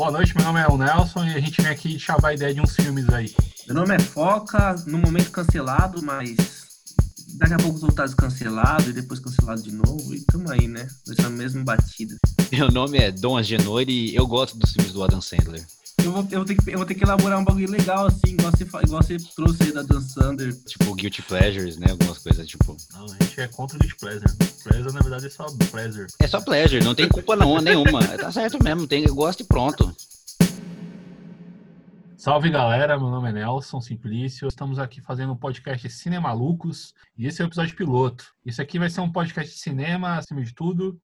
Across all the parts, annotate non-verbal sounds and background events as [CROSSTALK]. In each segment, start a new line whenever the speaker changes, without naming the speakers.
Boa noite, meu nome é o Nelson e a gente vem aqui chavar a ideia de uns filmes aí.
Meu nome é Foca, no momento cancelado, mas daqui a pouco voltar cancelado e depois cancelado de novo. E tamo aí, né? Nessa mesma batida.
Meu nome é Dom Agenori e eu gosto dos filmes do Adam Sandler.
Eu vou, eu, vou ter que, eu vou ter que elaborar um bagulho legal, assim, igual você, igual você trouxe aí da Dan Sander.
Tipo, Guilty Pleasures, né? Algumas coisas, tipo.
Não, a gente é contra o Guilty Pleasure. Pleasure, na verdade, é só pleasure.
É só pleasure, não tem culpa não, nenhuma. Tá certo mesmo, tem gosto e pronto.
Salve galera, meu nome é Nelson Simplício. Estamos aqui fazendo um podcast Cinemalucos e esse é o episódio piloto. Isso aqui vai ser um podcast de cinema, acima de tudo.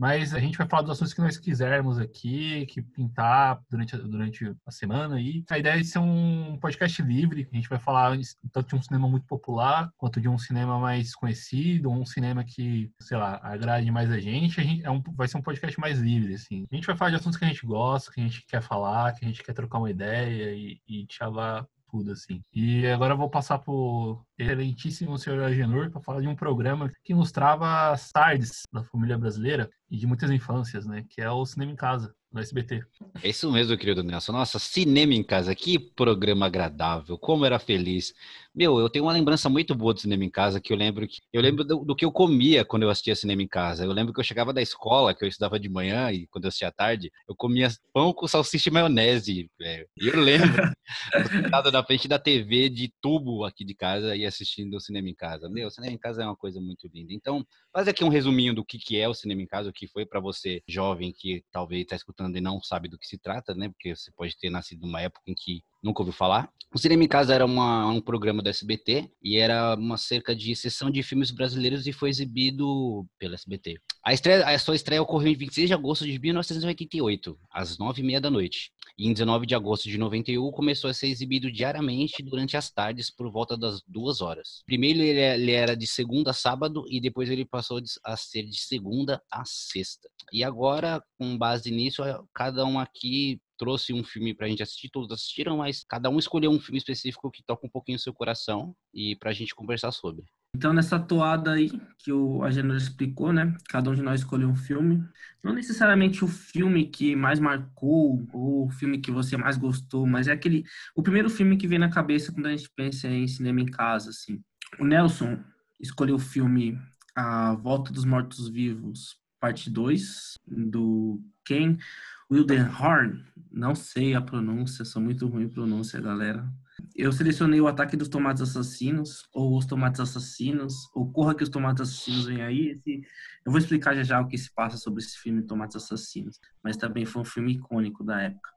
Mas a gente vai falar dos assuntos que nós quisermos aqui, que pintar durante, durante a semana aí. A ideia é ser um podcast livre. A gente vai falar tanto de um cinema muito popular, quanto de um cinema mais conhecido, um cinema que, sei lá, agrade mais a gente. A gente é um, vai ser um podcast mais livre, assim. A gente vai falar de assuntos que a gente gosta, que a gente quer falar, que a gente quer trocar uma ideia e, e chavar tudo, assim. E agora eu vou passar pro excelentíssimo senhor Agenor para falar de um programa que mostrava as tardes da família brasileira e de muitas infâncias, né? Que é o Cinema em Casa no SBT.
É isso mesmo, querido Nelson. Nossa, cinema em casa, que programa agradável, como era feliz. Meu, eu tenho uma lembrança muito boa do cinema em casa, que eu lembro que eu lembro do, do, que eu comia quando eu assistia cinema em casa. Eu lembro que eu chegava da escola, que eu estudava de manhã e quando eu assistia à tarde, eu comia pão com salsicha e maionese, velho. Eu lembro, [LAUGHS] sentado na frente da TV de tubo aqui de casa e assistindo o cinema em casa. Meu, o cinema em casa é uma coisa muito linda. Então, faz aqui um resuminho do que, que é o cinema em casa, o que foi para você, jovem, que talvez está escutando e não sabe do que se trata, né? Porque você pode ter nascido numa época em que nunca ouviu falar. O Cinema em Casa era uma, um programa da SBT e era uma cerca de sessão de filmes brasileiros e foi exibido pela SBT. A, estreia, a sua estreia ocorreu em 26 de agosto de 1988, às nove e meia da noite. E em 19 de agosto de 91 começou a ser exibido diariamente durante as tardes por volta das duas horas. Primeiro ele era de segunda a sábado e depois ele passou a ser de segunda a sexta. E agora, com base nisso, cada um aqui trouxe um filme pra gente assistir, todos assistiram, mas cada um escolheu um filme específico que toca um pouquinho o seu coração e pra gente conversar sobre.
Então, nessa toada aí que o Agenor explicou, né? Cada um de nós escolheu um filme. Não necessariamente o filme que mais marcou ou o filme que você mais gostou, mas é aquele o primeiro filme que vem na cabeça quando a gente pensa em cinema em casa, assim. O Nelson escolheu o filme A Volta dos Mortos Vivos, parte 2, do Ken Wildenhorn, não sei a pronúncia, sou muito ruim em pronúncia, galera. Eu selecionei o Ataque dos Tomates Assassinos, ou Os Tomates Assassinos, ou Corra que os Tomates Assassinos vêm aí. Eu vou explicar já já o que se passa sobre esse filme Tomates Assassinos, mas também foi um filme icônico da época.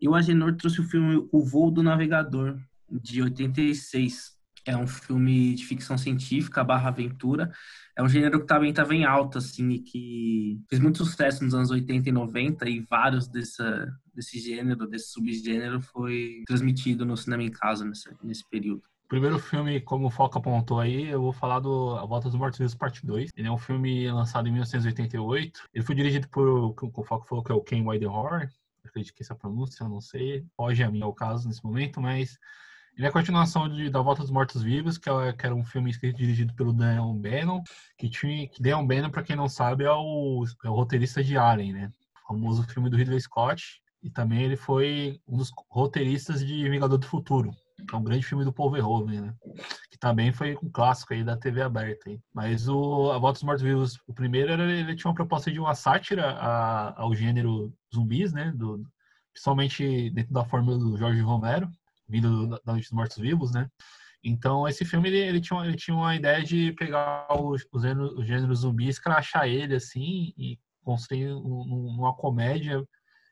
E o Agenor trouxe o filme O Voo do Navegador, de 86, é um filme de ficção científica barra aventura. É um gênero que também estava em alta, assim, e que fez muito sucesso nos anos 80 e 90, e vários dessa, desse gênero, desse subgênero, foi transmitido no cinema em casa nesse, nesse período.
O primeiro filme, como o Foca apontou aí, eu vou falar do A Volta dos Mortos parte 2. Ele é um filme lançado em 1988. Ele foi dirigido por, o Foca falou que é o Ken Widenhorn. Acredito que essa pronúncia, eu não sei. Pode a mim ao caso nesse momento, mas ele é a continuação de, da Volta dos Mortos Vivos, que, é, que era um filme escrito e dirigido pelo Daniel Bannon, que tinha que Bannon, para quem não sabe, é o, é o roteirista de Alien, né? O famoso filme do Ridley Scott, e também ele foi um dos roteiristas de Vingador do Futuro, que é um grande filme do Paul Verhoeven, né? Que também foi um clássico aí da TV aberta. Mas o A Volta dos Mortos Vivos, o primeiro, era, ele tinha uma proposta de uma sátira a, ao gênero zumbis, né? Do, principalmente dentro da fórmula do Jorge Romero vindo da Noite dos Mortos Vivos, né? Então, esse filme, ele, ele, tinha, ele tinha uma ideia de pegar o, o, gênero, o gênero zumbi, escrachar ele, assim, e construir um, uma comédia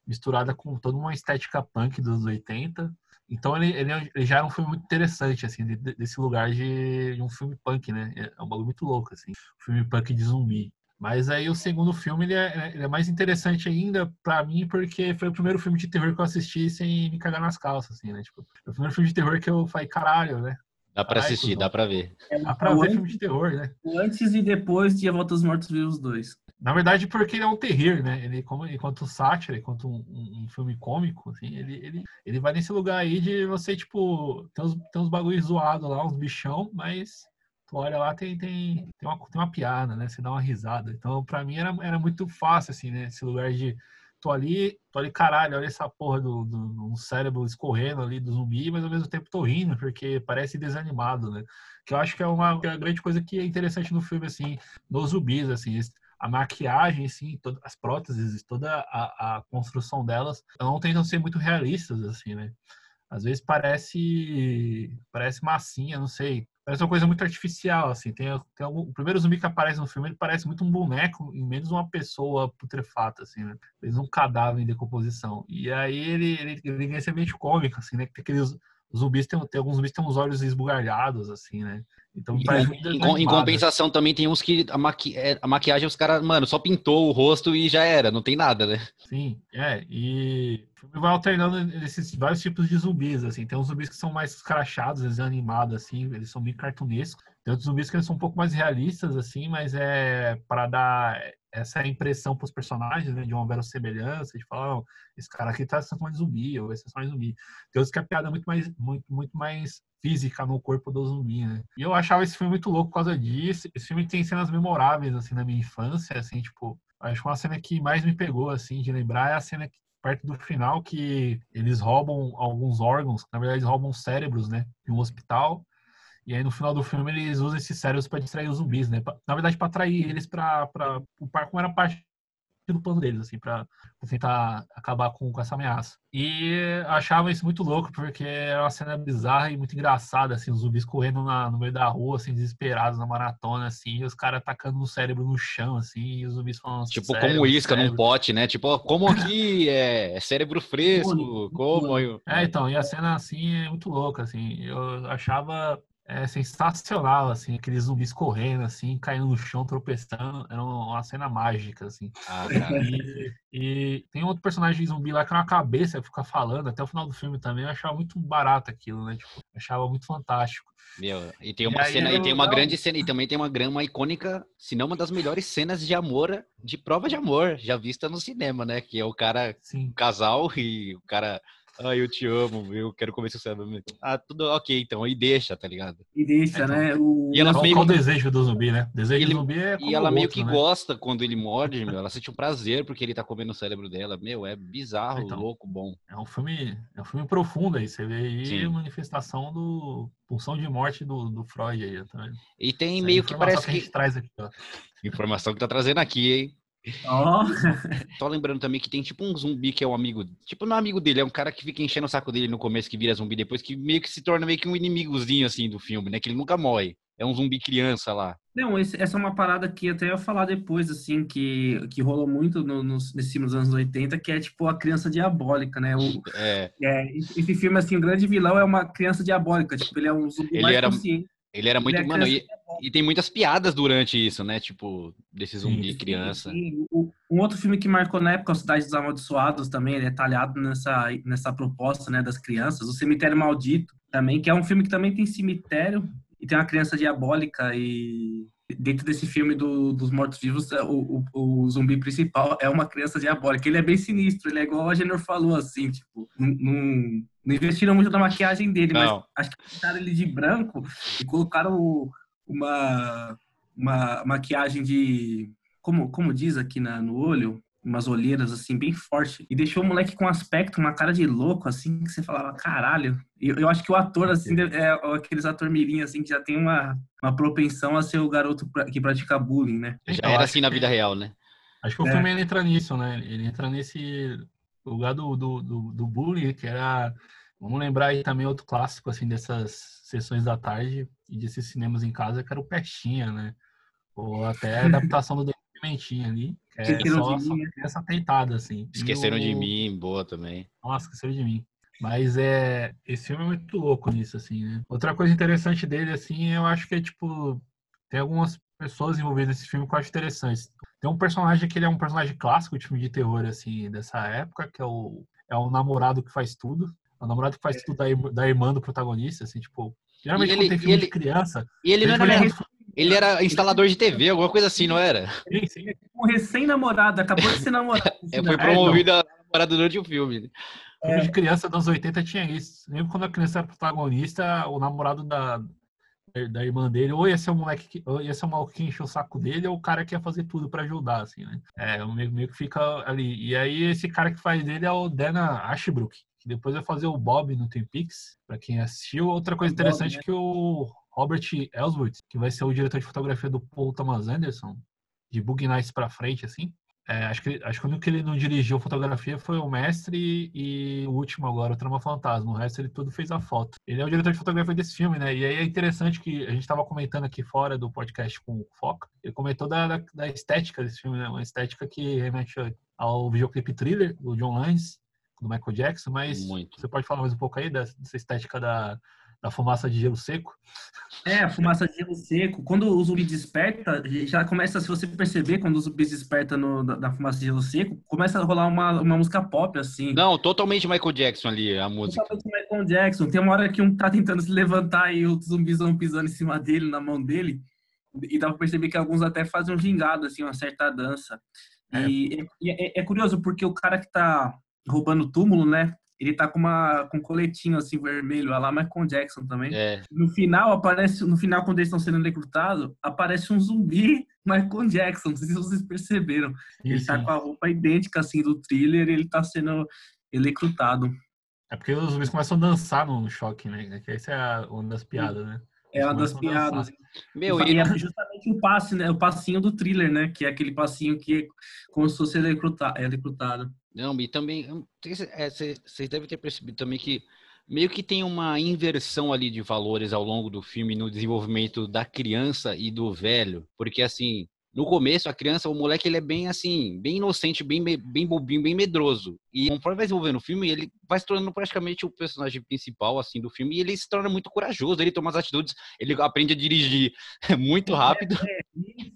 misturada com toda uma estética punk dos 80. Então, ele, ele, ele já era um filme muito interessante, assim, de, desse lugar de, de, um filme punk, né? É um bagulho muito louco, assim. Um filme punk de zumbi. Mas aí o segundo filme ele é, ele é mais interessante ainda para mim porque foi o primeiro filme de terror que eu assisti sem me cagar nas calças, assim, né? Tipo, foi o primeiro filme de terror que eu falei, caralho, né?
Dá pra assistir, dá pra ver.
Dá pra ver filme de terror, né?
Antes e depois de A Volta dos Mortos Vivos 2.
Na verdade, porque ele é um terror, né? Ele, como, enquanto sátira, enquanto um, um, um, filme cômico, assim, ele, ele, ele vai nesse lugar aí de você, tipo, tem uns, tem uns bagulhos zoados lá, uns bichão, mas tu olha lá, tem, tem, tem, uma, tem uma piada, né? Você dá uma risada. Então, para mim, era, era muito fácil, assim, né? Esse lugar de tô ali, tô ali, caralho, olha essa porra do, do, do cérebro escorrendo ali do zumbi, mas ao mesmo tempo tô rindo, porque parece desanimado, né? Que eu acho que é uma, que é uma grande coisa que é interessante no filme, assim, nos zumbis, assim, a maquiagem, assim, todas as próteses, toda a, a construção delas, não tentam ser muito realistas, assim, né? Às vezes parece parece massinha, não sei. Parece uma coisa muito artificial, assim. Tem, tem algum, o primeiro zumbi que aparece no filme, ele parece muito um boneco, em menos uma pessoa putrefata, assim, né? Um cadáver em decomposição. E aí ele, ele, ele ganha esse ambiente cômico, assim, né? Que tem aqueles zumbis, tem, tem alguns zumbis que têm uns olhos esbugalhados, assim, né?
Então, em, em, em, compensação, também tem uns que a, maqui, é, a maquiagem, os caras, mano, só pintou o rosto e já era, não tem nada, né?
Sim, é, e o filme vai alternando esses vários tipos de zumbis, assim. Tem uns zumbis que são mais escrachados, eles animados, assim, eles são bem cartunescos. Tem outros zumbis que eles são um pouco mais realistas, assim, mas é para dar essa impressão para os personagens, né, de uma verossemelhança, de falar, oh, esse cara aqui tá sendo zumbi, ou esse é só zumbi. Tem outros que a piada é muito mais, muito, muito mais física no corpo do zumbi, né? E eu achava esse filme muito louco por causa disso. Esse filme tem cenas memoráveis, assim, na minha infância, assim, tipo, acho que uma cena que mais me pegou, assim, de lembrar é a cena que perto do final que eles roubam alguns órgãos, na verdade eles roubam cérebros, né, em um hospital e aí no final do filme eles usam esses cérebros para distrair os zumbis, né? Na verdade, para atrair eles para o parque, como era parte do plano deles, assim, para tentar acabar com, com essa ameaça. E achava isso muito louco, porque era uma cena bizarra e muito engraçada, assim, os zumbis correndo na, no meio da rua, assim, desesperados na maratona, assim, e os caras atacando o cérebro no chão, assim, e os zumbis falando
Tipo, cérebro, como isca cérebro. num pote, né? Tipo, como [LAUGHS] aqui é cérebro fresco, como...
É, então, e a cena, assim, é muito louca, assim, eu achava é sensacional, assim, aqueles zumbis correndo, assim, caindo no chão, tropeçando. Era uma cena mágica, assim. Ah, e, e, tem outro personagem zumbi lá que é uma cabeça, fica falando até o final do filme também. Eu achava muito barato aquilo, né? Tipo, achava muito fantástico.
Meu, e tem uma e cena, e tem uma grande cena, e também tem uma grama icônica, se não uma das melhores cenas de amor, de prova de amor, já vista no cinema, né? Que é o cara, Sim. o casal e o cara ah, eu te amo, eu quero comer seu cérebro. Ah, tudo ok, então, e deixa, tá ligado?
E deixa, então, né? O...
E ela meio... Qual o desejo do zumbi, né? Desejo
ele...
do zumbi é
E ela
meio
outro, que né? gosta quando ele morde, meu. Ela sente um prazer porque ele tá comendo o cérebro dela. Meu, é bizarro, então, louco, bom.
É um filme, é um filme profundo aí. Você vê aí Sim. a manifestação do pulsão de morte do, do Freud aí, tá vendo?
E tem Essa meio que parece
que... que... traz aqui, ó.
Informação que tá trazendo aqui, hein? Oh. [LAUGHS] Tô lembrando também que tem tipo um zumbi que é um amigo. Tipo, não é amigo dele, é um cara que fica enchendo o saco dele no começo, que vira zumbi depois, que meio que se torna meio que um inimigozinho assim do filme, né? Que ele nunca morre. É um zumbi criança lá.
Não, esse, essa é uma parada que até eu ia falar depois, assim, que, que rolou muito no, nos, nesse filme dos anos 80, que é tipo a criança diabólica, né? O, é. é. Esse filme, assim, o grande vilão é uma criança diabólica, tipo, ele é um zumbi
ele
mais
era... consciente. Ele era muito. Ele mano, e, e, tem muitas piadas durante isso, né? Tipo, desse zumbi sim, criança.
Sim. Um outro filme que marcou na época, A Cidade dos Amaldiçoados, também, ele é talhado nessa, nessa proposta, né, das crianças. O Cemitério Maldito, também, que é um filme que também tem cemitério e tem uma criança diabólica e dentro desse filme do, dos mortos-vivos, o, o, o, zumbi principal é uma criança diabólica. Ele é bem sinistro, ele é igual a Jenner falou, assim, tipo, não, não investiram muito na maquiagem dele, não. mas acho que pintaram ele de branco e colocaram uma, uma maquiagem de, como, como diz aqui na, no olho, umas olheiras assim bem forte e deixou o moleque com um aspecto, uma cara de louco assim que você falava, caralho. Eu, eu acho que o ator assim é aqueles ator mirim assim que já tem uma, uma propensão a ser o garoto que pratica bullying, né?
Já era assim na vida real, né?
Acho que o é. filme entra nisso, né? Ele entra nesse lugar do, do, do, do bullying, que era Vamos lembrar aí também outro clássico assim dessas sessões da tarde e desses cinemas em casa, que era o Pestinha, né? Ou até a [LAUGHS] adaptação do Pimentinha ali. Que é só, só né? criança tentada, assim.
Esqueceram o... de mim, boa também.
Nossa, esqueceram de mim. Mas é, esse filme é muito louco nisso, assim, né? Outra coisa interessante dele, assim, eu acho que é, tipo, tem algumas pessoas envolvidas nesse filme que eu acho interessantes. Tem um personagem que ele é um personagem clássico de filme de terror, assim, dessa época, que é o, é o namorado que faz tudo. É o namorado que faz tudo da, da irmã do protagonista, assim, tipo... Geralmente ele, quando tem filme ele, de criança...
E ele não era ele era instalador de TV, alguma coisa assim, não era?
Sim, sim. Um recém-namorado, acabou de ser namorado. [LAUGHS]
é, foi promovido é, a namorada durante o filme.
Filme de criança dos 80 tinha isso. Lembro quando a criança era protagonista, o namorado da, da irmã dele, ou ia ser o moleque que, ou ia ser o maluco que enche o saco dele, ou o cara que ia fazer tudo para ajudar, assim, né? É, o meio, meio que fica ali. E aí esse cara que faz dele é o Dana Ashbrook, que depois vai fazer o Bob no Twin Peaks, para quem assistiu. Outra coisa interessante é que o Robert Ellsworth, que vai ser o diretor de fotografia do Paul Thomas Anderson, de Bug Nights pra frente, assim, é, acho, que, acho que o único que ele não dirigiu fotografia foi o mestre e o último agora, o Trama Fantasma. O resto ele tudo fez a foto. Ele é o diretor de fotografia desse filme, né? E aí é interessante que a gente estava comentando aqui fora do podcast com o Foca. Ele comentou da, da, da, estética desse filme, né? Uma estética que remete ao videoclipe thriller do John Lance, do Michael Jackson, mas Muito. você pode falar mais um pouco aí dessa, dessa estética da, da fumaça de gelo seco.
É, a fumaça de gelo seco. Quando o zumbi desperta, já começa, se você perceber, quando o zumbi desperta no, da, fumaça de gelo seco, começa a rolar uma, uma música pop, assim.
Não, totalmente Michael Jackson ali, a música.
Totalmente Michael Jackson. Tem uma hora que um tá tentando se levantar e os zumbis vão pisando em cima dele, na mão dele. E dá pra perceber que alguns até fazem um gingado, assim, uma certa dança. É. E, e é, é curioso, porque o cara que tá roubando o túmulo, né? Ele tá com uma com um coletinho assim vermelho, lá Michael Jackson também. É. No final aparece, no final quando eles estão sendo recrutados, aparece um zumbi Michael Jackson, não sei se vocês perceberam. Ele tá com a roupa idêntica assim do thriller, ele tá sendo recrutado.
É porque os zumbis começam a dançar no choque, né? Que essa é uma das piadas, né?
É uma das piadas. Meu, e é justamente o passe, né? O passinho do thriller, né? Que é aquele passinho que como se recrutado. É recrutado.
Não, e também, vocês é, devem ter percebido também que meio que tem uma inversão ali de valores ao longo do filme no desenvolvimento da criança e do velho, porque assim, no começo, a criança, o moleque, ele é bem assim, bem inocente, bem, bem bobinho, bem medroso. E conforme vai desenvolvendo o filme, ele vai se tornando praticamente o personagem principal, assim, do filme. E ele se torna muito corajoso, ele toma as atitudes, ele aprende a dirigir [LAUGHS] muito rápido. É,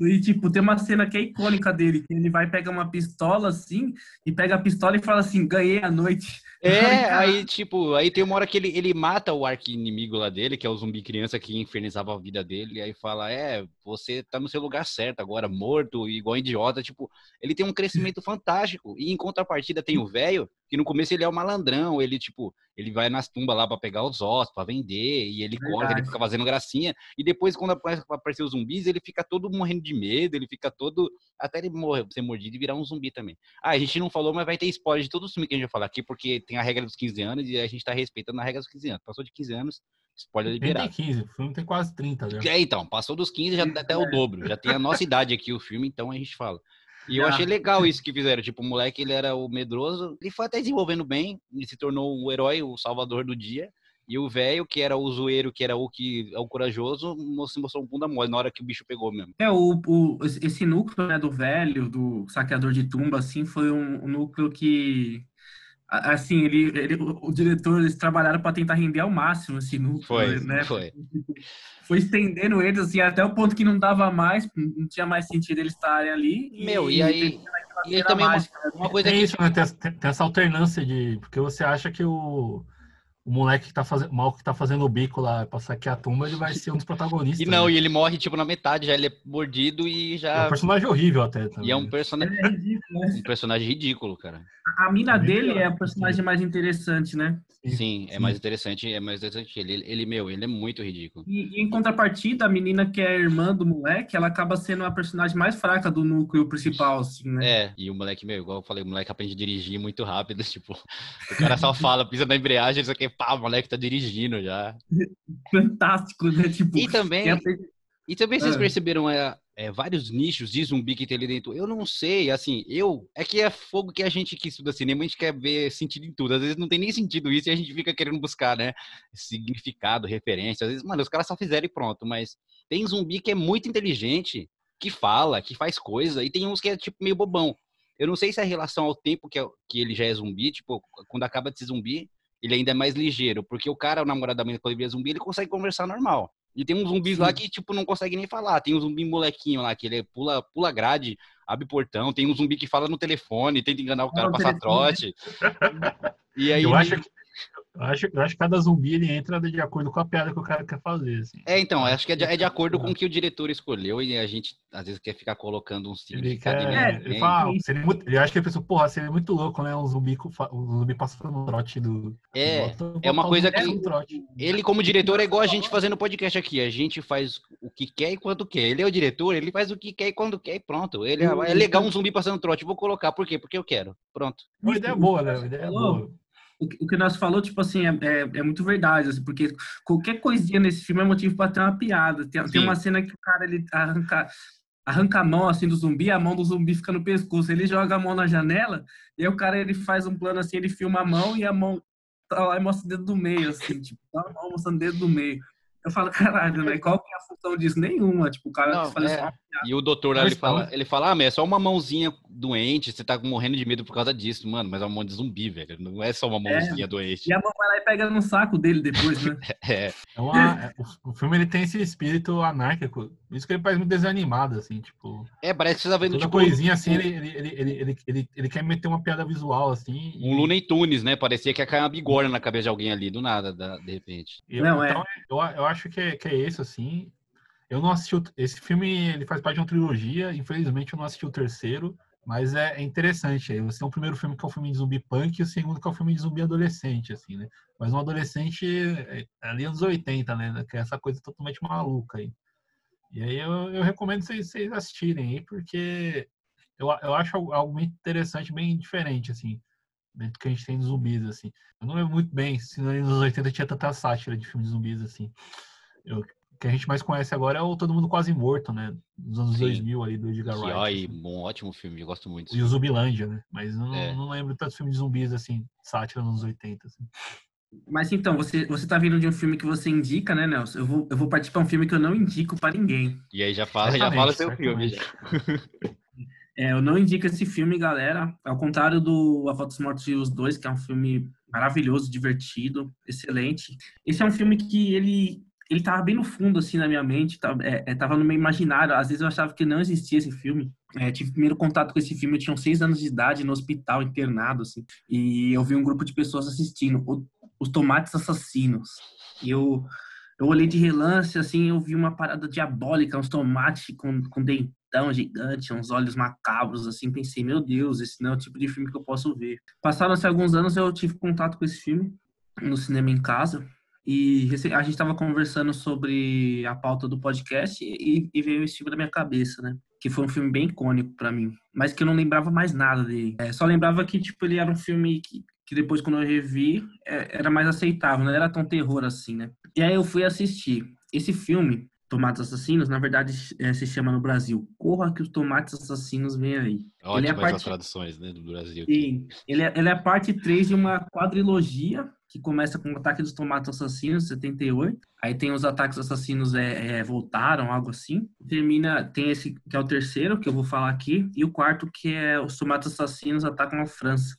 é, e, tipo, tem uma cena que é icônica dele, que ele vai pegar uma pistola, assim, e pega a pistola e fala assim, ganhei a noite.
É, [LAUGHS] aí, tipo, aí tem uma hora que ele, ele mata o arqui-inimigo lá dele, que é o zumbi criança que infernizava a vida dele, e aí fala, é, você tá no seu lugar certo agora, morto, igual idiota, tipo, ele tem um crescimento fantástico, e em contrapartida tem o velho, que no começo ele é o malandrão, ele, tipo, ele vai nas tumbas lá para pegar os ossos, para vender, e ele corre, ele fica fazendo gracinha, e depois quando aparecer os zumbis, ele fica todo morrendo de medo, ele fica todo, até ele morrer, ser mordido e virar um zumbi também. Ah, a gente não falou, mas vai ter spoiler de todo o filme que a gente vai falar aqui, porque tem a regra dos 15 anos, e a gente tá respeitando a regra dos 15 anos. Passou de 15 anos, spoiler liberado.
Tem 15, o filme tem quase 30 já.
É, então, passou dos 15, já até o é. dobro, já tem a nossa idade aqui o filme, então a gente fala. E eu achei legal isso que fizeram. Tipo, o moleque, ele era o medroso. Ele foi até desenvolvendo bem. Ele se tornou o herói, o salvador do dia. E o velho, que era o zoeiro, que era o que é o corajoso, se mostrou um bunda mole na hora que o bicho pegou mesmo.
É, o, o esse núcleo né, do velho, do saqueador de tumba, assim, foi um, um núcleo que assim, ele, ele, o diretor, eles trabalharam para tentar render ao máximo esse núcleo,
foi,
né?
Foi. [LAUGHS]
Foi estendendo eles assim até o ponto que não dava mais, não tinha mais sentido eles estarem ali.
Meu, e, e aí e aí também mágica, uma, uma, coisa
é isso, né? Tem, tem, essa alternância de porque você acha que o o moleque que tá fazendo, mal que tá fazendo o bico lá pra saquear a tumba, ele vai ser um dos protagonistas. [LAUGHS]
E não, né? e ele morre, tipo, na metade, já ele é mordido e já.
É um personagem horrível até. Também.
E é um personagem. É ridículo, né? Um personagem ridículo, cara.
A mina dele é a personagem mais interessante, né?
Sim, é mais interessante, é mais interessante ele. Ele, meu, ele é muito ridículo.
E, e, em contrapartida, a menina que é irmã do moleque, ela acaba sendo a personagem mais fraca do núcleo principal, assim, né?
É, e o moleque, meu, igual eu falei, o moleque aprende a dirigir muito rápido, [LAUGHS] tipo, o cara só fala, pisa na embreagem, isso aqui, pá, o moleque tá dirigindo já. [LAUGHS]
Fantástico, né? Tipo,
e também, e também vocês é. perceberam é, é, vários nichos de zumbi que tem ali dentro. Eu não sei, assim, eu. É que é fogo que a gente que estuda cinema, a gente quer ver sentido em tudo. Às vezes não tem nem sentido isso e a gente fica querendo buscar, né? Significado, referência. Às vezes, mano, os caras só fizeram e pronto. Mas tem zumbi que é muito inteligente, que fala, que faz coisa, e tem uns que é tipo meio bobão. Eu não sei se é relação ao tempo que, é, que ele já é zumbi, tipo, quando acaba de ser zumbi, ele ainda é mais ligeiro, porque o cara, o namorado da menina, quando ele é zumbi, ele consegue conversar normal. E tem uns zumbis Sim. lá que, tipo, não consegue nem falar. Tem um zumbi molequinho lá, que ele pula, pula grade, abre portão. Tem um zumbi que fala no telefone, tenta enganar o cara, passar trote. [LAUGHS]
e aí... Eu acho que Eu acho, eu acho que cada zumbi ele entra de acordo com a piada que o cara quer fazer. Assim.
É, então, acho que é de, é de acordo com o que o diretor escolheu e a gente às vezes quer ficar colocando um
ele, quer, ele, fala, seria muito, ele acha que ele pensou, porra, seria muito louco, né? Um zumbi, um zumbi passando no trote do.
É, do, é uma coisa que. Ele, como diretor, é igual a gente fazendo podcast aqui. A gente faz o que quer e quando quer. Ele é o diretor, ele faz o que quer e quando quer e pronto. Ele é, é legal um zumbi passando trote. Vou colocar. Por quê? Porque eu quero. Pronto.
Uma ideia boa, né? Uma ideia boa
o que nós falou, tipo assim, é, é, é, muito verdade, assim, porque qualquer coisinha nesse filme é motivo para ter uma piada. Tem, tem, uma cena que o cara ele arranca, arranca a mão assim do zumbi, a mão do zumbi fica no pescoço, ele joga a mão na janela, e aí o cara ele faz um plano assim, ele filma a mão e a mão tá lá e mostra o dedo do meio, assim, tipo, tá a mão mostrando o dedo do meio. Eu falo, caralho, né? Qual que é a função disso? Nenhuma. Tipo, o cara não, faz é.
E o doutor ele fala, ele fala, ah, mas é só uma mãozinha doente, você tá morrendo de medo por causa disso, mano, mas é uma mão de zumbi, velho. Não é só uma é. mãozinha é. doente.
E a mão vai lá e pega no saco dele depois, né? [LAUGHS]
é.
é uma, é, o filme ele tem esse espírito anárquico. Isso que ele faz muito desanimado, assim, tipo.
É, parece que você tá vendo,
tipo. coisinha assim, ele, ele, ele, ele, ele, ele, quer meter uma piada visual, assim.
Um e... Looney Tunes, né? Parecia que ia cair uma bigorna na cabeça de alguém ali, do nada, de repente.
Eu, não, então, é. Eu, eu acho que é, que é esse, assim. Eu não assisti. O, esse filme ele faz parte de uma trilogia. Infelizmente, eu não assisti o terceiro. Mas é, é interessante. Você tem o primeiro filme que é o filme de zumbi punk e o segundo que é o filme de zumbi adolescente, assim, né? Mas um adolescente é, ali anos 80, né? Que é essa coisa totalmente maluca aí. E aí eu, eu recomendo vocês, vocês assistirem aí, porque eu, eu acho algo muito interessante, bem diferente, assim, dentro do que a gente tem de zumbis, assim. Eu não lembro muito bem se nos anos 80 tinha tanta sátira de filmes de zumbis, assim. Eu, o que a gente mais conhece agora é o Todo Mundo Quase Morto, né? Dos anos Sim. 2000 ali, do Edgar Wright.
Ai, assim. um ótimo filme, eu gosto muito.
E o Zumbilândia, né? Mas não, é. não lembro tantos filmes de zumbis, assim, sátira nos anos 80, assim.
Mas então, você, você tá vindo de um filme que você indica, né, Nelson? Eu vou, eu vou participar de um filme que eu não indico para ninguém.
E aí já fala, já fala seu filme.
É, eu não indico esse filme, galera. Ao contrário do A Fotos Mortos e os Dois, que é um filme maravilhoso, divertido, excelente. Esse é um filme que ele ele tava bem no fundo, assim, na minha mente, tava, é, é, tava no meu imaginário. Às vezes eu achava que não existia esse filme. É, tive primeiro contato com esse filme, eu tinha uns seis anos de idade, no hospital, internado, assim. E eu vi um grupo de pessoas assistindo, o, Os Tomates Assassinos. E eu, eu olhei de relance, assim, eu vi uma parada diabólica, uns tomates com, com dentão gigante, uns olhos macabros, assim. Pensei, meu Deus, esse não é o tipo de filme que eu posso ver. Passaram-se alguns anos, eu tive contato com esse filme no cinema em casa e a gente estava conversando sobre a pauta do podcast e, e, veio esse filme da minha cabeça, né? Que foi um filme bem icônico para mim, mas que eu não lembrava mais nada dele. É, só lembrava que, tipo, ele era um filme que, que depois, quando eu revi, é, era mais aceitável, não era tão terror assim, né? E aí eu fui assistir. Esse filme, Tomates Assassinos, na verdade é, se chama no Brasil Corra que os Tomates Assassinos vêm aí.
Ótimas ele é parte... as traduções né, do Brasil.
Sim, ele é, ele é a parte 3 de uma quadrilogia que começa com o Ataque dos Tomates Assassinos, 78. Aí tem os Ataques Assassinos é, é, Voltaram, algo assim. Termina, tem esse que é o terceiro, que eu vou falar aqui, e o quarto que é os Tomates Assassinos Atacam a França.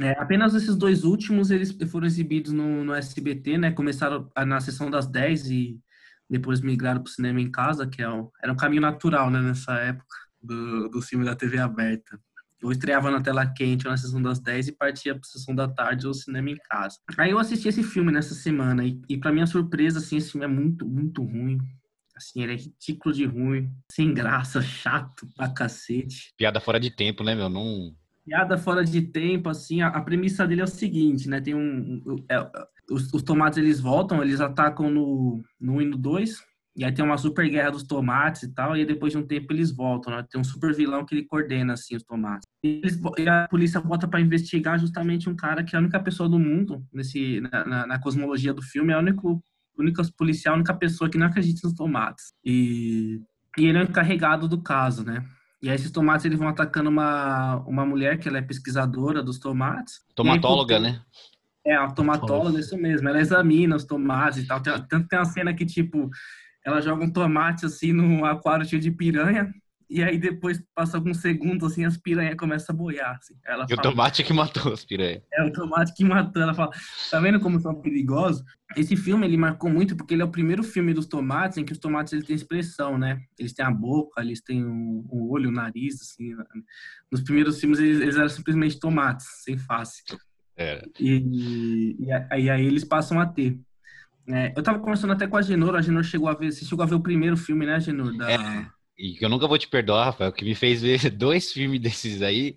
É, apenas esses dois últimos eles foram exibidos no, no SBT, né? Começaram na sessão das 10 e depois migraram para o cinema em casa, que é o, era um caminho natural, né? Nessa época do, do filme da TV aberta. Eu estreava na tela quente na sessão das 10 e partia para sessão da tarde ou cinema em casa. Aí eu assisti esse filme nessa semana e, e para minha surpresa, assim, esse filme é muito, muito ruim. Assim, ele é ridículo de ruim, sem graça, chato pra cacete.
Piada fora de tempo, né, meu? Não...
Piada fora de tempo, assim, a, a premissa dele é o seguinte, né? Tem um... um é, os, os, tomates, eles voltam, eles atacam no, no 1 e no 2, e aí tem uma super guerra dos tomates e tal, e depois de um tempo eles voltam, né? Tem um super vilão que ele coordena, assim, os tomates. E, eles, e a polícia volta para investigar justamente um cara que é a única pessoa do mundo, nesse, na, na, na cosmologia do filme, é o único, única policial, a única pessoa que não acredita nos tomates. E, e ele é o encarregado do caso, né? E aí esses tomates eles vão atacando uma, uma mulher que ela é pesquisadora dos tomates.
Tomatóloga, aí, né?
É, a tomatóloga, isso mesmo. Ela examina os tomates e tal. Tanto tem uma cena que, tipo, ela joga um tomate assim no aquário cheio de piranha. E aí depois passa alguns segundos assim, as piranhas começam a boiar. Assim. Ela
e fala, o tomate que matou as piranhas.
É o tomate que matou. Ela fala, tá vendo como são perigosos? Esse filme ele marcou muito porque ele é o primeiro filme dos tomates em que os tomates eles têm expressão, né? Eles têm a boca, eles têm um, um olho, um nariz, assim. Nos primeiros filmes eles, eles, eram simplesmente tomates, sem face.
É.
E, e, a- e aí eles passam a ter. É, eu tava conversando até com a Genor, a Genor chegou a ver, você chegou a ver o primeiro filme, né, Genor? Da...
É. E que eu nunca vou te perdoar, Rafael, que me fez ver [LAUGHS] dois filmes desses aí.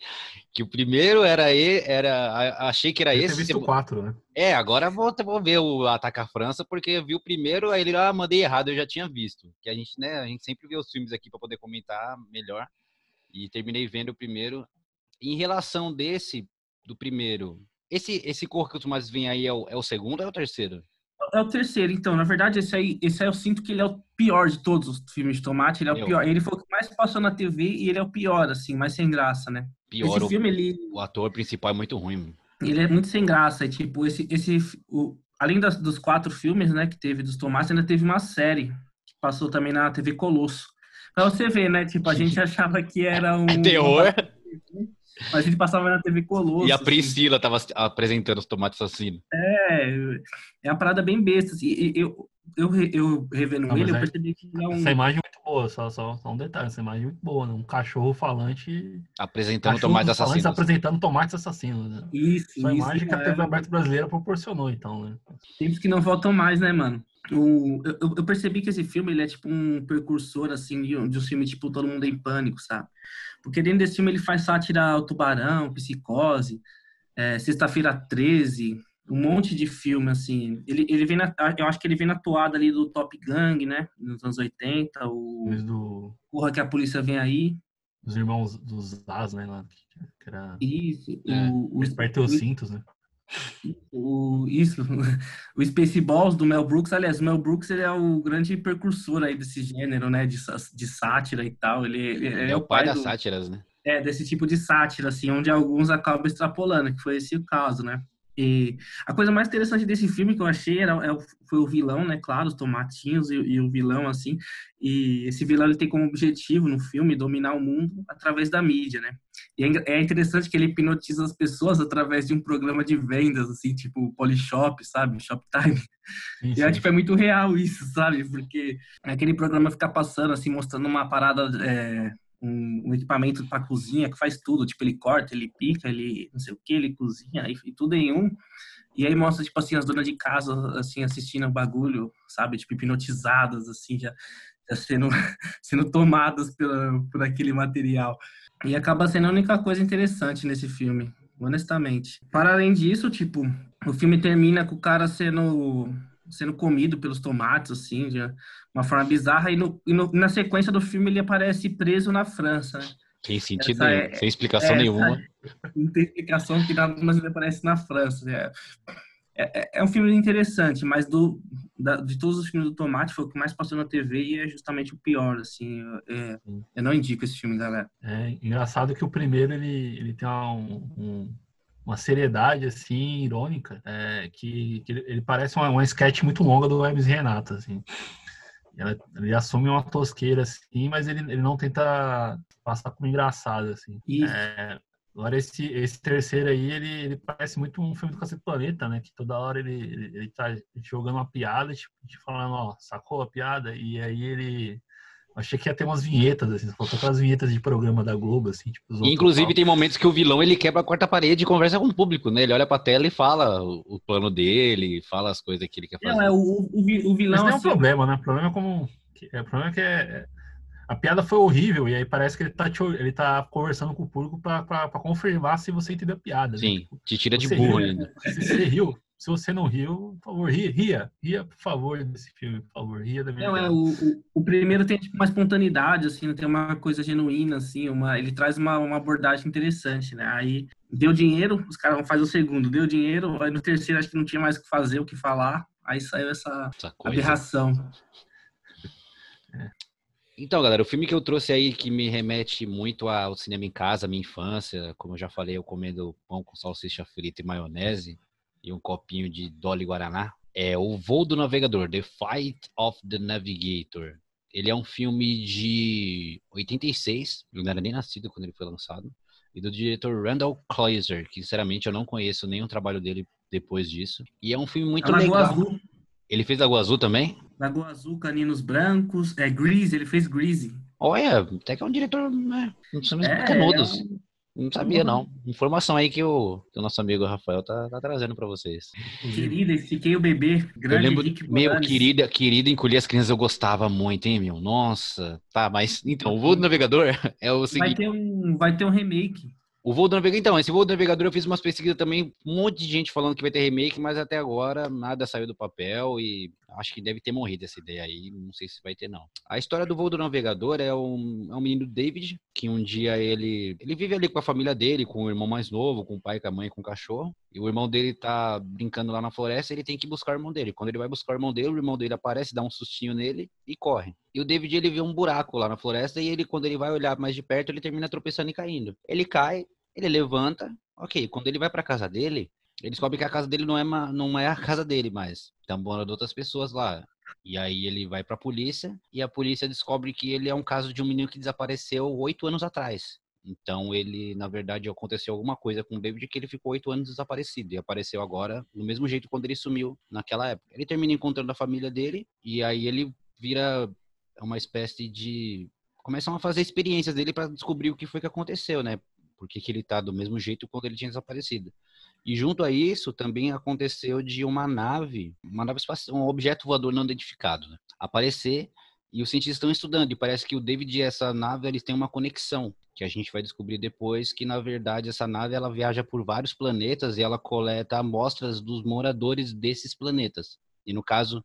Que o primeiro era era achei que era
Eu
esse.
visto o 4, né?
É, agora vou, vou ver o Ataca a França, porque eu vi o primeiro, aí ele, ah, mandei errado, eu já tinha visto. Que a gente, né, a gente sempre vê os filmes aqui para poder comentar melhor. E terminei vendo o primeiro. Em relação desse, do primeiro, esse, esse Corra que mais vem aí é o, é o segundo ou é o terceiro?
É o terceiro, então. Na verdade, esse aí, esse aí eu sinto que ele é o pior de todos os filmes de tomate. Ele é o pior. Ele foi o que mais passou na TV e ele é o pior, assim, mais sem graça, né?
Pior,
esse
o,
filme, ele,
o ator principal é muito ruim.
ele é muito sem graça. E, tipo, esse, esse, o, além das, dos quatro filmes, né, que teve dos tomates, ainda teve uma série que passou também na TV Colosso. Pra você ver, né? Tipo, a gente achava que era [LAUGHS] um.
Terror.
Mas ele passava na TV Colosso.
E a
assim.
Priscila tava apresentando os tomates assassinos.
É, é uma parada bem besta. Assim. Eu, eu, eu revendo
Não,
ele, eu
é-
percebi que ele é um.
Essa imagem é muito boa, só, só, só um detalhe, essa imagem é muito boa, né? Um cachorro falante.
Apresentando
Cachorro
tomates
falantes
assassinos.
apresentando tomates assassinos, né?
Isso,
Essa
isso.
imagem que a
é,
TV aberta brasileira proporcionou, então, né?
Tempos que não voltam mais, né, mano? O, eu, eu- eu percebi que esse filme ele é tipo um precursor, assim, de um, de um filme tipo Todo Mundo em Pânico, sabe? Porque dentro desse filme ele faz sátira ao Tubarão, Psicose, é, Sexta-feira 13, um monte de filme, assim. Ele, ele vem na, eu acho que ele vem na toada ali do Top Gang, né? Nos anos 80, o
do,
Porra que a Polícia Vem Aí.
dos irmãos dos As, né? Lá, que, era.
Isso,
É,
o, o,
os cintos, né?
o, isso, [LAUGHS] o Spaceballs do Mel Brooks, aliás, o Mel Brooks ele é o grande precursor aí desse gênero, né, de, de sátira e tal, ele, ele
É,
é,
o pai das
do-
sátiras, né?
é, desse tipo de sátira, assim, onde alguns acabam extrapolando, que foi esse o caso, né. E a coisa mais interessante desse filme que eu achei era, é o- foi o vilão, né, claro, os tomatinhos e, e o vilão, assim, e esse vilão ele tem como objetivo no filme dominar o mundo através da mídia, né. E é é interessante que ele hipnotiza as pessoas através de um programa de vendas, assim, tipo Polishop, sabe? Shoptime.
Sim,
E é,
sim.
tipo, é muito real isso, sabe? Porque aquele programa fica passando, assim, mostrando uma parada, é, um, um equipamento para cozinha que faz tudo. Tipo, ele corta, ele pica, ele não sei o que, ele cozinha, e, tudo em um. E aí mostra, tipo assim, as donas de casa, assim, assistindo o bagulho, sabe? Tipo, hipnotizadas, assim, já, já sendo, [LAUGHS] sendo tomadas pela, por aquele material. E acaba sendo a única coisa interessante nesse filme, honestamente. Para além disso, tipo, o filme termina com o cara sendo sendo comido pelos tomates, assim, de uma forma bizarra, e, no, e no- na sequência do filme ele aparece preso na França, né?
Sem sentido
é-
sem explicação
essa-
nenhuma. [LAUGHS]
Não tem explicação que nada, mas ele aparece na França. né? É, é, é um filme interessante, mas do, da- de todos os filmes do Tomate foi o que mais passou na TV e é justamente o pior, assim. é- eu não indico esse filme, galera.
É engraçado que o primeiro ele, ele tem uma, um- uma seriedade assim irônica, é, que, que ele, parece uma, uma sketch muito longa do Hermes e Renata, assim. Ela- ele assume uma tosqueira assim, mas ele, ele não tenta passar como engraçado assim. É, agora esse, esse terceiro aí ele, ele parece muito um filme do Cacete Planeta, né? Que toda hora ele, ele, ele tá jogando uma piada, tipo, te falando, ó, sacou a piada? E aí ele Achei que ia ter umas vinhetas, assim, faltou aquelas vinhetas de programa da Globo, assim, tipo.
Inclusive, tem momentos que o vilão ele quebra a quarta parede e conversa com o público, né? Ele olha pra tela e fala o, o plano dele, fala as coisas que ele quer fazer.
não, é o, o, o
Mas
vilão,
não é um
assim,
problema, né? O problema é como. que- é, O problema é que é- a piada foi horrível, e aí parece que ele tá, te- ele tá conversando com o público pra, pra, pra confirmar se você entendeu a piada. né?
Sim, te tira de burro ainda.
Se você riu, se você não riu, por favor, ria, ria, ria, por favor, desse filme, por favor, ria da minha
Não, é, o, o, o primeiro tem tipo, uma espontaneidade, assim, tem uma coisa genuína, assim, uma, ele traz uma, uma abordagem interessante, né? Aí deu dinheiro, os caras vão fazer o segundo, deu dinheiro, aí no terceiro acho que não tinha mais o que fazer, o que falar, aí saiu essa
Essa coisa.
aberração.
Então, galera, o filme que eu trouxe aí que me remete muito ao cinema em casa, à minha infância, como eu já falei, eu comendo pão com salsicha frita e maionese e um copinho de Dolly Guaraná, é O Voo do Navegador, The Fight of the Navigator. Ele é um filme de 86, eu não era nem nascido quando ele foi lançado, e do diretor Randall Kleiser, que sinceramente eu não conheço nenhum trabalho dele depois disso. E é um filme muito
A Lagoa
legal.
Azul,
Ele fez Lagoa Azul também?
Lagoa Azul, Caninos Brancos, é Grease, ele fez Grease.
Olha, até que é um diretor, né? Não somos
É,
canudos.
é um-
Não sabia, não. Informação aí que o, que o nosso amigo Rafael tá, tá trazendo para vocês.
Querida, fiquei o bebê.
Grande eu lembro, meu, querida, querida, encolher as crianças eu gostava muito, hein, meu? Nossa. Tá, mas então, o voo do navegador [LAUGHS] é o seguinte.
Vai ter um, vai ter um remake.
O voo do navegador, então, esse voo do navegador eu fiz umas pesquisas também, um monte de gente falando que vai ter remake, mas até agora nada saiu do papel e acho que deve ter morrido essa ideia aí, não sei se vai ter não. A história do voo do navegador é um, é um menino David, que um dia ele, ele vive ali com a família dele, com o irmão mais novo, com o pai, com a mãe, com o cachorro, e o irmão dele tá brincando lá na floresta, ele tem que buscar o irmão dele. Quando ele vai buscar o irmão dele, o irmão dele aparece, dá um sustinho nele e corre. E o David ele vê um buraco lá na floresta e ele quando ele vai olhar mais de perto, ele termina tropeçando e caindo. Ele cai, ele levanta, ok. Quando ele vai para casa dele, ele descobre que a casa dele não é, não é a casa dele mais. Tá morando outras pessoas lá. E aí ele vai para a polícia e a polícia descobre que ele é um caso de um menino que desapareceu oito anos atrás. Então ele, na verdade, aconteceu alguma coisa com o David que ele ficou oito anos desaparecido e apareceu agora do mesmo jeito quando ele sumiu naquela época. Ele termina encontrando a família dele e aí ele vira uma espécie de começam a fazer experiências dele para descobrir o que foi que aconteceu, né? porque que ele está do mesmo jeito quando ele tinha desaparecido. E junto a isso, também aconteceu de uma nave, uma nave espacial, um objeto voador não identificado, né? aparecer e os cientistas estão estudando. E parece que o David e essa nave eles têm uma conexão, que a gente vai descobrir depois que na verdade essa nave ela viaja por vários planetas e ela coleta amostras dos moradores desses planetas. E no caso,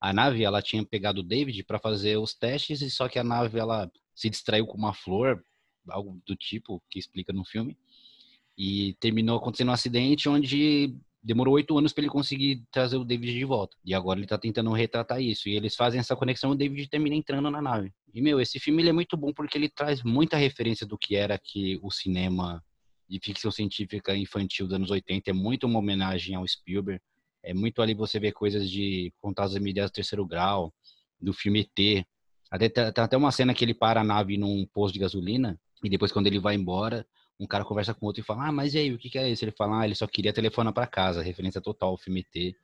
a nave ela tinha pegado o David para fazer os testes e só que a nave ela se distraiu com uma flor algo do tipo que explica no filme. E terminou acontecendo um acidente onde demorou oito anos para ele conseguir trazer o David de volta. E agora ele tá tentando retratar isso. E eles fazem essa conexão, o David termina entrando na nave. E, meu, esse filme é muito bom porque ele traz muita referência do que era que o cinema de ficção científica infantil dos anos 80. É muito uma homenagem ao Spielberg. É muito ali você ver coisas de Contatos Imediatos Terceiro Grau, do filme ET. Até, tem até uma cena que ele para a nave num posto de gasolina e depois, quando ele vai embora, um cara conversa com outro e fala: Ah, mas e aí, o que, que é isso? Ele fala: Ah, ele só queria telefonar para casa, referência total ao filme T.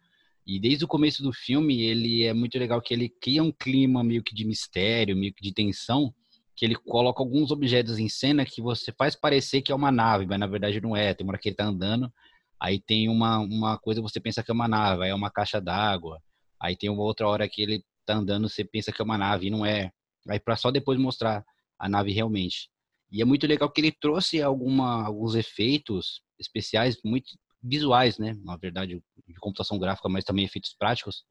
E desde o começo do filme, ele é muito legal que ele cria um clima meio que de mistério, meio que de tensão, que ele coloca alguns objetos em cena que você faz parecer que é uma nave, mas na verdade não é. Tem uma hora que ele tá andando, aí tem uma, uma coisa você pensa que é uma nave, aí é uma caixa d'água. Aí tem uma outra hora que ele tá andando, você pensa que é uma nave e não é. Aí para só depois mostrar a nave realmente. E é muito legal que ele trouxe alguma, alguns efeitos especiais muito visuais, né? Na verdade, de computação gráfica, mas também efeitos práticos,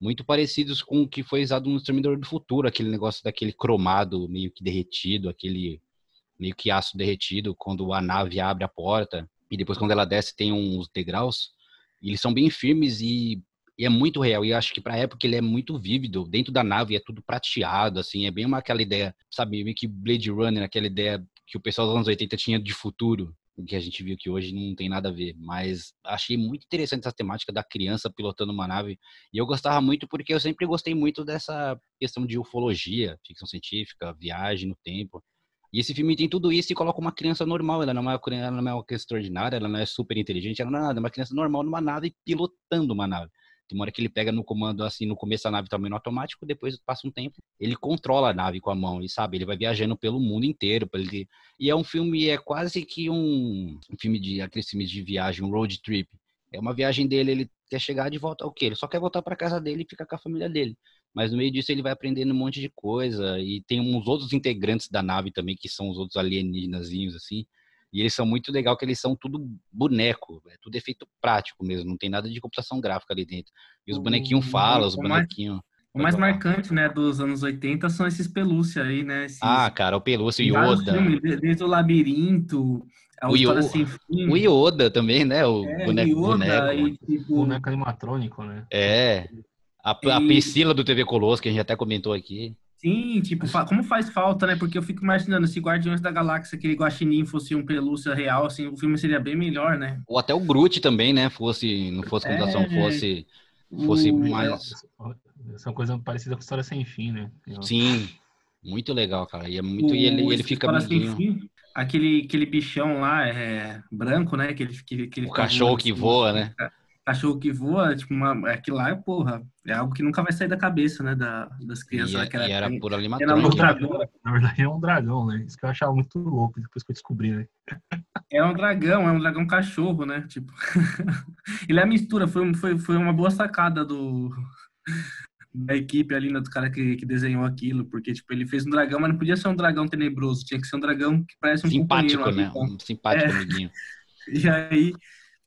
muito parecidos com o que foi usado no Exterminador do Futuro, aquele negócio daquele cromado meio que derretido, aquele meio que aço derretido quando a nave abre a porta e depois quando ela desce tem uns degraus. Eles são bem firmes e e é muito real. E acho que pra época ele é muito vívido. Dentro da nave é tudo prateado, assim. É bem uma, aquela ideia, sabe, meio que Blade Runner, aquela ideia que o pessoal dos anos 80 tinha de futuro. Que a gente viu que hoje não tem nada a ver. Mas achei muito interessante essa temática da criança pilotando uma nave. E eu gostava muito porque eu sempre gostei muito dessa questão de ufologia, ficção científica, viagem no tempo. E esse filme tem tudo isso e coloca uma criança normal. Ela não é uma, ela não é uma criança extraordinária, ela não é super inteligente, ela não é nada. É uma criança normal numa nave pilotando uma nave. Tem uma hora que ele pega no comando, assim, no começo a nave tá meio automático, depois passa um tempo, ele controla a nave com a mão, e sabe, ele vai viajando pelo mundo inteiro. Ele... E é um filme, é quase que um, um filme de, aqueles filmes de viagem, um road trip. É uma viagem dele, ele quer chegar de volta ao quê? Ele só quer voltar para casa dele e ficar com a família dele. Mas no meio disso ele vai aprendendo um monte de coisa, e tem uns outros integrantes da nave também, que são os outros alienígenazinhos, assim, e eles são muito legal que eles são tudo boneco, é tudo efeito prático mesmo, não tem nada de computação gráfica ali dentro. E os bonequinhos falam, os bonequinhos.
O mais marcante, né, dos anos 80 são esses pelúcia aí, né? Esses...
Ah, cara, o pelúcia, o Yoda.
Filmes, desde o Labirinto,
o, Yoda, o Yoda também, né? O
é,
boneco,
Yoda
boneco.
E, tipo...
Boneco animatrônico, né?
É. A, e... a Priscila do TV Colosso, que a gente até comentou aqui.
Sim, tipo, como faz falta, né? Porque eu fico imaginando, se Guardiões da Galáxia, aquele guaxinim fosse um pelúcia real, assim, o filme seria bem melhor, né?
Ou até o Groot também, né? Fosse, não fosse computação, é... fosse, fosse o... mais...
São coisas parecidas com História Sem Fim, né?
Eu... Sim, muito legal, cara. E é muito... O... E ele, ele fica amiguinho.
Aquele, aquele bichão lá, é branco, né? Que ele, que, que ele
o cachorro que voa, né?
Cachorro que voa, tipo, uma, aquilo lá, porra, é algo que nunca vai sair da cabeça, né, da, das crianças.
E,
naquela
e era
época.
por
Era
animatrônica.
um dragão,
Na verdade é um dragão, né? Isso que eu achava muito louco depois que eu descobri, né?
é um dragão, é um dragão cachorro, né? Tipo, [LAUGHS] ele é a mistura, foi, foi, foi uma boa sacada do da equipe ali, né, do cara que, que desenhou aquilo, porque, tipo, ele fez um dragão, mas não podia ser um dragão tenebroso, tinha que ser um dragão que parece um
Simpático,
companheiro,
né?
um.
Um simpático
É.
amiguinho. [LAUGHS]
E aí,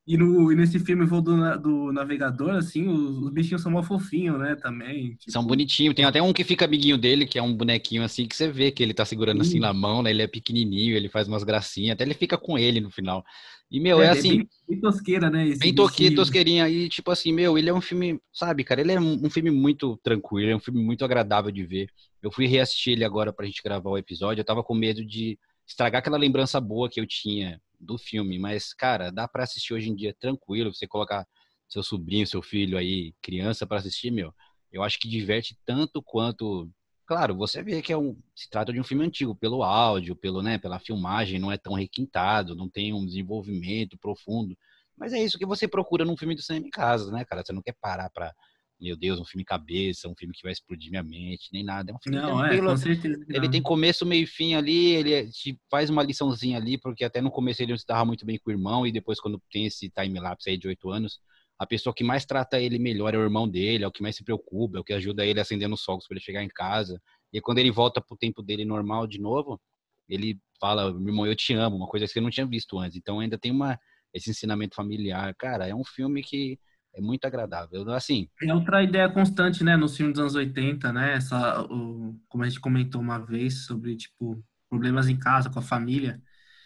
e, no, e nesse filme Voo do, do Navegador, assim, os, os bichinhos são mó fofinhos, né, também. tipo,
São bonitinhos. Tem até um que fica amiguinho dele, que é um bonequinho assim, que você vê que ele tá segurando assim
Sim.
na mão, né? Ele é pequenininho, ele faz umas gracinhas, até ele fica com ele no final. E, meu, é,
é
assim,
Bem, bem tosqueira, né? Esse
bem toque, tosqueirinha. E, tipo assim, meu, ele é um filme, sabe, cara, ele é um, um filme muito tranquilo, é um filme muito agradável de ver. Eu fui reassistir ele agora pra gente gravar o episódio, eu tava com medo de estragar aquela lembrança boa que eu tinha do filme, mas, cara, dá pra assistir hoje em dia tranquilo, você colocar seu sobrinho, seu filho aí, criança pra assistir, meu, eu acho que diverte tanto quanto. Claro, você vê que é um, se trata de um filme antigo, pelo áudio, pelo, né, pela filmagem, não é tão requintado, não tem um desenvolvimento profundo. Mas é isso que você procura num filme do cinema em casa, né, cara? Você não quer parar pra, meu Deus, um filme cabeça, um filme que vai explodir minha mente, nem nada. É um filme
Não, é,
tranquilo.
com certeza.
Ele
não.
tem começo, meio e fim ali, ele é- te faz uma liçãozinha ali, porque até no começo ele não se dava muito bem com o irmão, e depois quando tem esse time-lapse aí de oito anos, a pessoa que mais trata ele melhor é o irmão dele, é o que mais se preocupa, é o que ajuda ele acendendo os fogos para ele chegar em casa. E quando ele volta pro tempo dele normal de novo, ele fala, meu irmão, eu te amo, uma coisa que eu não tinha visto antes. Então ainda tem uma, esse ensinamento familiar. Cara, é um filme que é muito agradável. Assim,
É outra ideia constante, né, nos filmes dos anos 80, né? Essa, o, como a gente comentou uma vez sobre, tipo, problemas em casa com a família,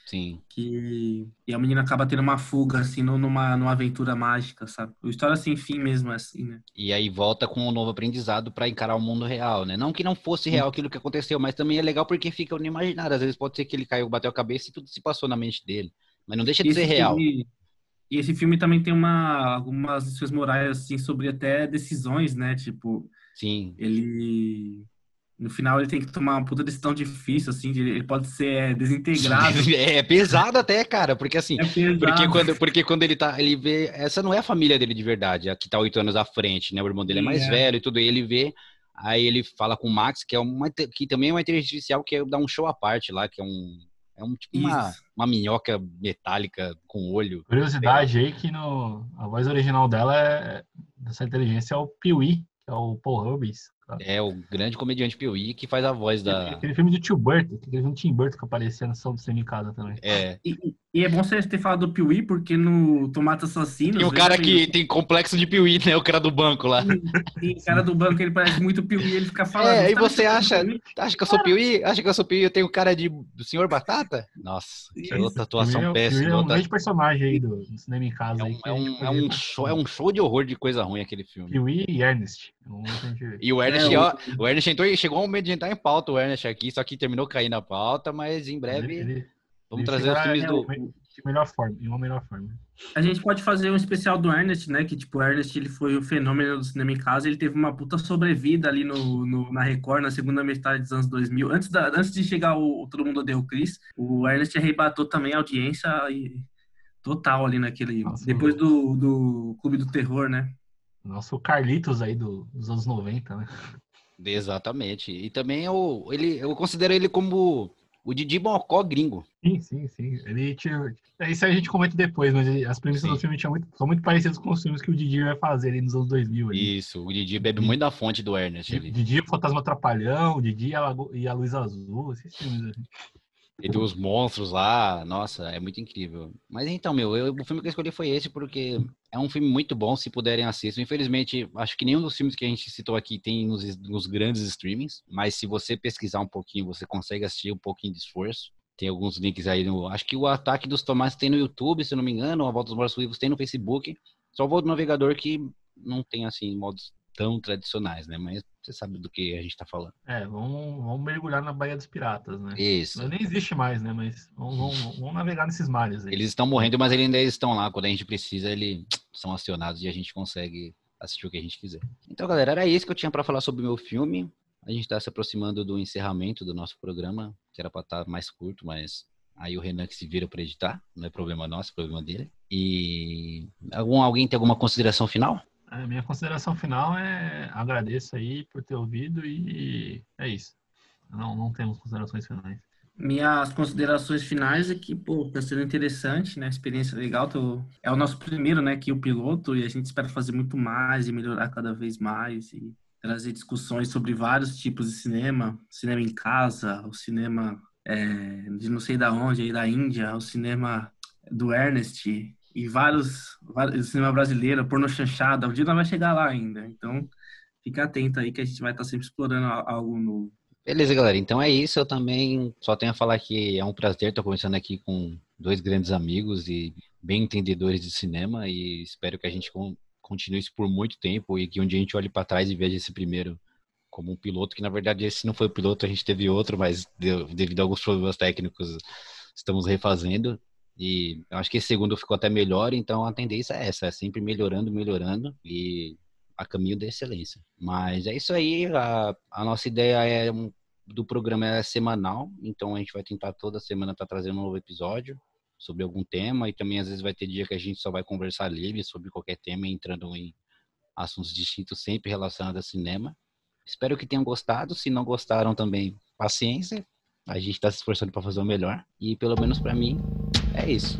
sim,
que e a menina acaba tendo uma fuga, assim, nu- numa, numa aventura mágica, sabe? O História Sem Fim mesmo, é assim, né?
E aí volta com um novo aprendizado para encarar o mundo real, né? Não que não fosse real aquilo que aconteceu, mas também é legal porque fica no imaginário. Às vezes pode ser que ele caiu, bateu a cabeça e tudo se passou na mente dele. Mas não deixa de ser real.
filme- e esse filme também tem uma, algumas lições morais, assim, sobre até decisões, né? Tipo,
Sim.
ele... No final ele tem que tomar uma puta decisão difícil, assim, de- ele pode ser é, desintegrado. [LAUGHS]
É pesado até, cara, porque assim,
É
porque quando, porque quando ele tá, ele vê, essa não é a família dele de verdade, a que tá oito anos à frente, né? O irmão dele é mais
é.
velho e tudo, e ele vê, aí ele fala com o Max, que é uma, que também é uma inteligência artificial que dá um show à parte lá, que é um, é um tipo uma, uma minhoca metálica com olho.
Curiosidade aí que no, a voz original dela é, dessa inteligência é o Pee-wee, que é o Paul Rubens. tá?
É o grande comediante Piuí que faz a voz da.
Aquele filme do Tio Burton, aquele filme do Tim Burton que aparecia na São do Cinema em Casa também.
É.
E, e é bom você ter falado do Piuí, porque no Tomate Assassino...
Tem o cara que tem complexo de Piuí, né? O cara do banco lá.
O cara do banco, ele parece muito Piuí, ele fica falando...
É, e
"Sabe
você acha-
Piuí?"
Acha que eu sou Piuí? Acha que eu sou Piuí? Eu tenho cara de do senhor Batata? Nossa, que
Isso.
outra atuação
é-
péssima.
É um
outra-
grande personagem aí do, do Cinema em Casa.
É um, é, um, é, um
tá
show, é um show de horror de coisa ruim aquele filme.
Pee-wee e Ernest.
E o Ernest,
É, o-
ó, o Ernest entrou e chegou ao momento de entrar em pauta, o Ernest aqui, só que terminou caindo na pauta, mas em breve
Ele- ele-
vamos trazer os filmes
a-
do.
De melhor forma, em uma melhor forma.
A gente pode fazer um especial do Ernest, né? Que, tipo, o Ernest, ele foi o fenômeno do cinema em casa. Ele teve uma puta sobrevida ali no, no- na Record, na segunda metade dos anos 2000. Antes, da, antes de chegar o, Todo Mundo Odeia o Chris, o Ernest arrebatou também a audiência e- total ali naquele...
Nossa,
depois do, do Clube do Terror, né?
Nosso Carlitos aí do- dos anos 90, né?
Exatamente. E também eu, ele, eu considero ele como o Didi Mocó gringo.
Sim, sim, sim. Ele tinha. Isso a gente comenta depois, mas as premissas
Sim.
do filme muito, são muito parecidas com os filmes que o Didi vai fazer ali nos anos 2000. Ali.
Isso, o Didi bebe muito da fonte do Ernest ali.
Didi, o Fantasma Trapalhão, o Didi e a, Lago- e a Luz Azul, esses filmes. assim.
E tem os monstros lá, nossa, é muito incrível. Mas então, meu, eu- o filme que eu escolhi foi esse porque é um filme muito bom, se puderem assistam. Infelizmente, acho que nenhum dos filmes que a gente citou aqui tem nos, nos grandes streamings, mas se você pesquisar um pouquinho, você consegue assistir um pouquinho de esforço. Tem alguns links aí no. Acho que o Ataque dos Tomates tem no YouTube, se eu não me engano, a Volta dos Mortos Vivos tem no Facebook. Só o Voo do Navegador que não tem, assim, modos tão tradicionais, né? Mas você sabe do que a gente tá falando.
É, vamos, vamos mergulhar na Baía dos Piratas, né?
Isso.
Mas nem existe mais, né? Mas vamos, vamos- vamos navegar nesses mares aí.
Eles estão morrendo, mas eles ainda estão lá. Quando a gente precisa, eles são acionados e a gente consegue assistir o que a gente quiser. Então, galera, era isso que eu tinha para falar sobre o meu filme. A gente está se aproximando do encerramento do nosso programa, que era para estar mais curto, mas Aí o Renan que se vira para editar, não é problema nosso, é problema dele. E algum, alguém tem alguma consideração final?
A minha consideração final é agradeço aí por ter ouvido e é isso. Não, não temos considerações finais.
Minhas considerações finais é que, pô, tá sendo interessante, né? Experiência legal. Tô... É o nosso primeiro, né? Que o piloto, e a gente espera fazer muito mais e melhorar cada vez mais e trazer discussões sobre vários tipos de cinema, cinema em casa, o cinema é, de não sei da onde, aí da Índia, o cinema do Ernest e vários, vários cinema brasileiro, porno chanchada, um dia não vai chegar lá ainda. Então, fica atento aí que a gente vai estar sempre explorando algo novo.
Beleza, galera. Então é isso. Eu também só tenho a falar que é um prazer estar conversando aqui com dois grandes amigos e bem entendedores de cinema e espero que a gente continue isso por muito tempo e que um dia a gente olhe para trás e veja esse primeiro como um piloto, que na verdade esse não foi o piloto, a gente teve outro, mas devido a alguns problemas técnicos estamos refazendo. E eu acho que esse segundo ficou até melhor, então a tendência é essa, é sempre melhorando, melhorando e a caminho da excelência. Mas é isso aí, a, a nossa ideia é um do programa é semanal, então a gente vai tentar toda semana estar tá trazendo um novo episódio sobre algum tema e também às vezes vai ter dia que a gente só vai conversar livre sobre qualquer tema, entrando em assuntos distintos sempre relacionados a cinema. Espero que tenham gostado. Se não gostaram também, paciência. A gente está se esforçando para fazer o melhor. E pelo menos para mim, é isso.